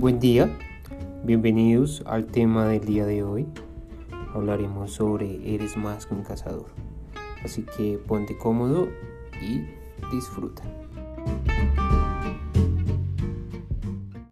Buen día, bienvenidos al tema del día de hoy. Hablaremos sobre Eres más que un cazador. Así que ponte cómodo y disfruta.